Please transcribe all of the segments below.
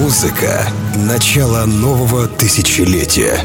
Музыка — начало нового тысячелетия.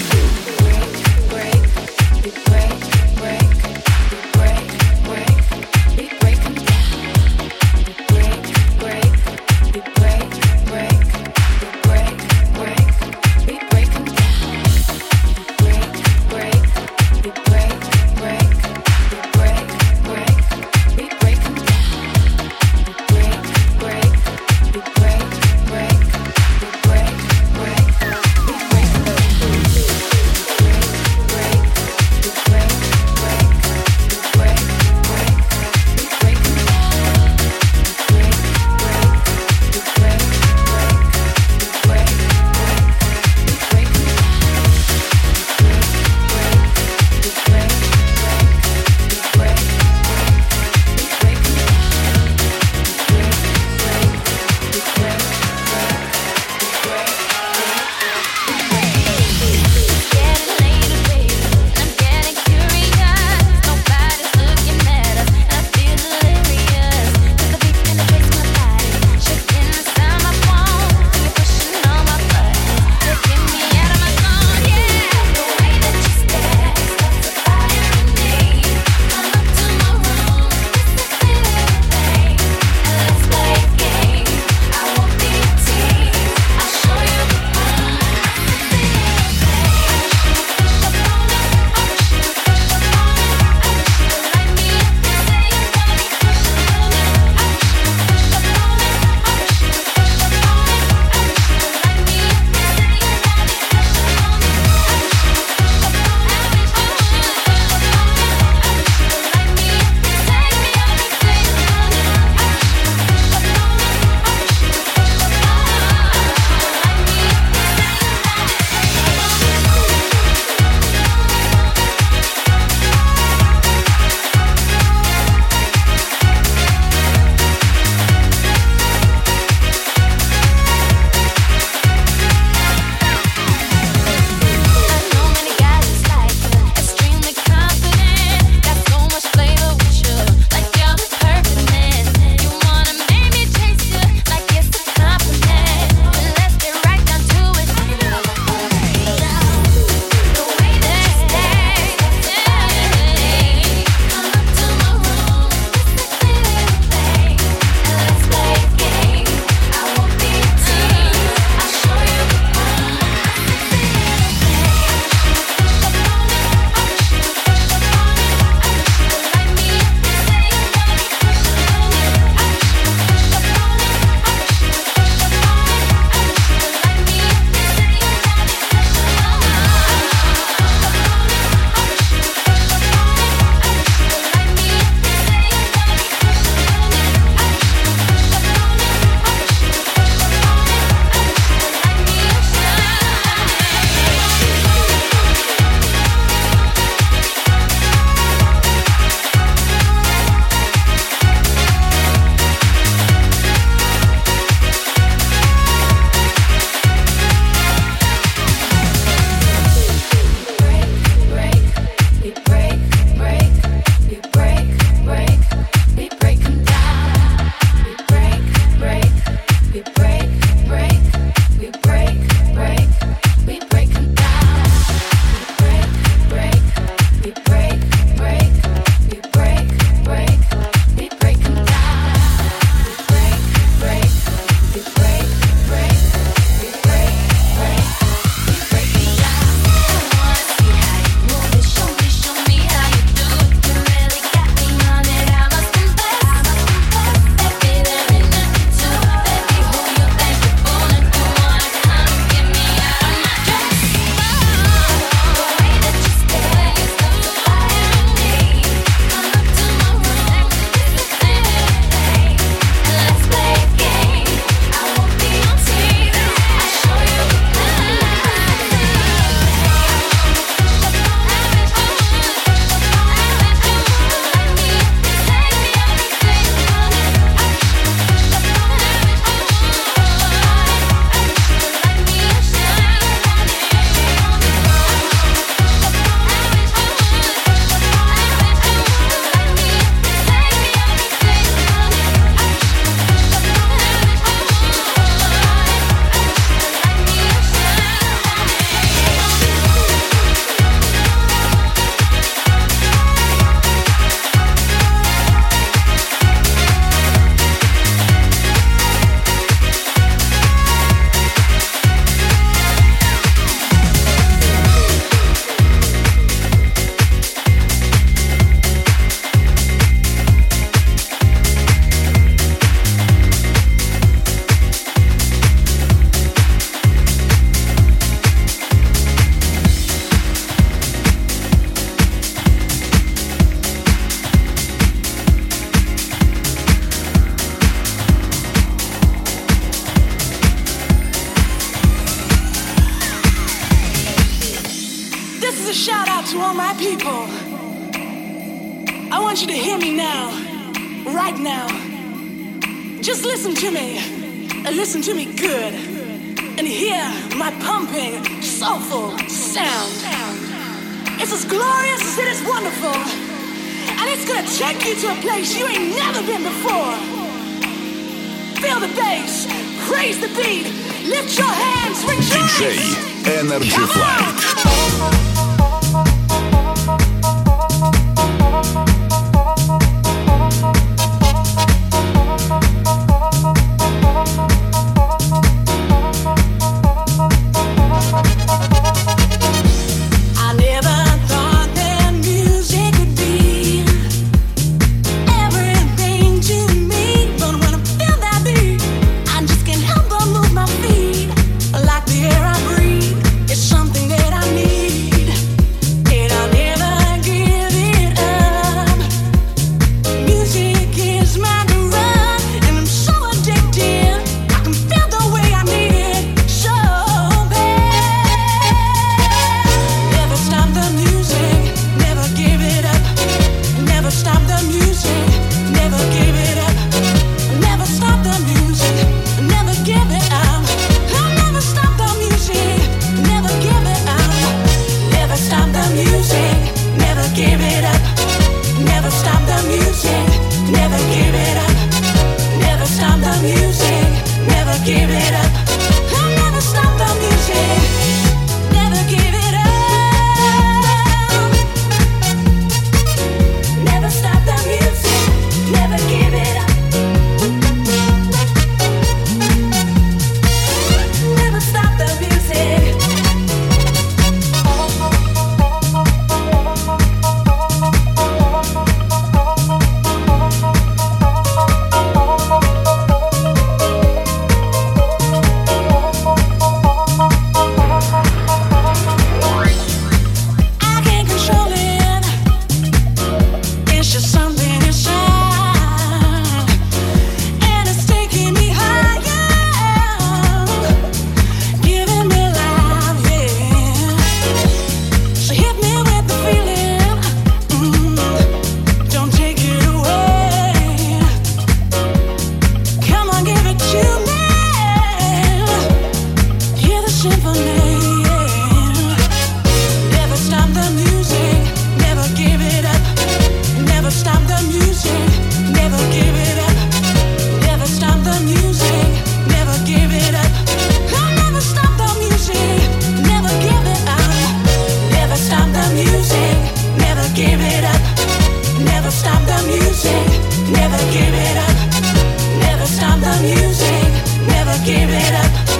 Give it up.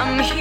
I'm here.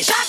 Shut up.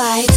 life.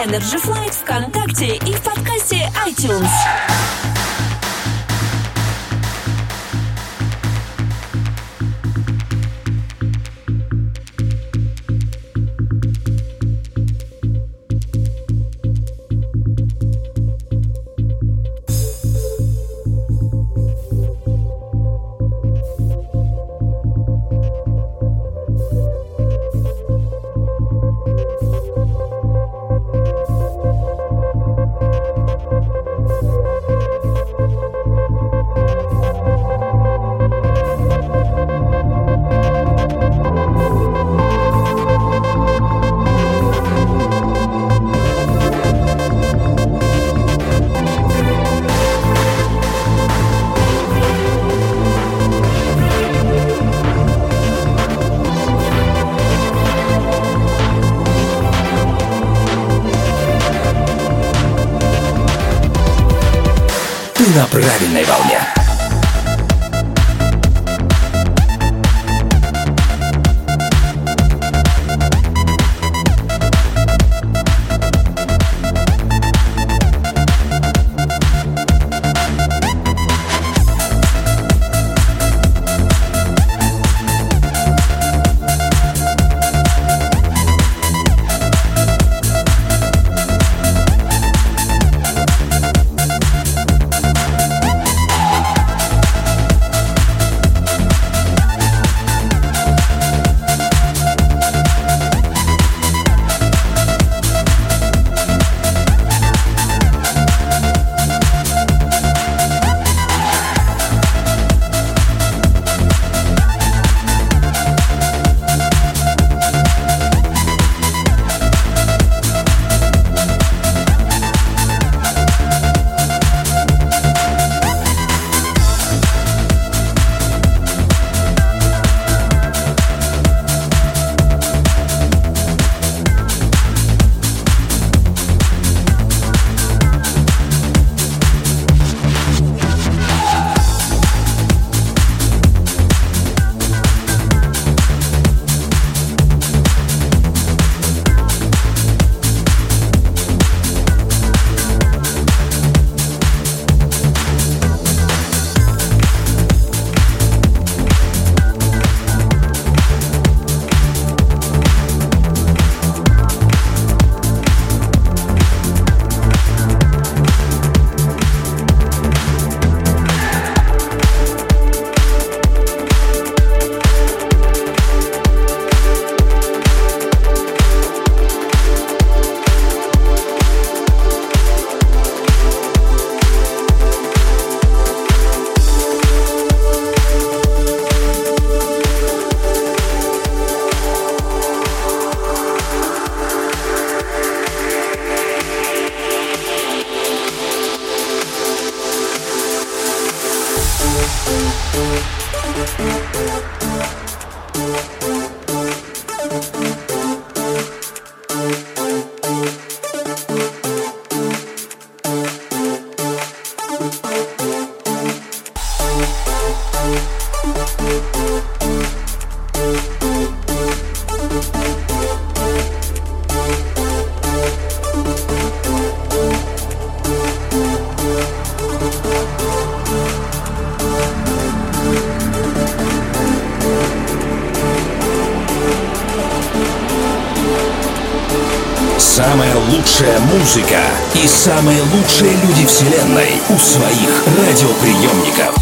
Energy на правильной волне. Музыка и самые лучшие люди вселенной у своих радиоприемников.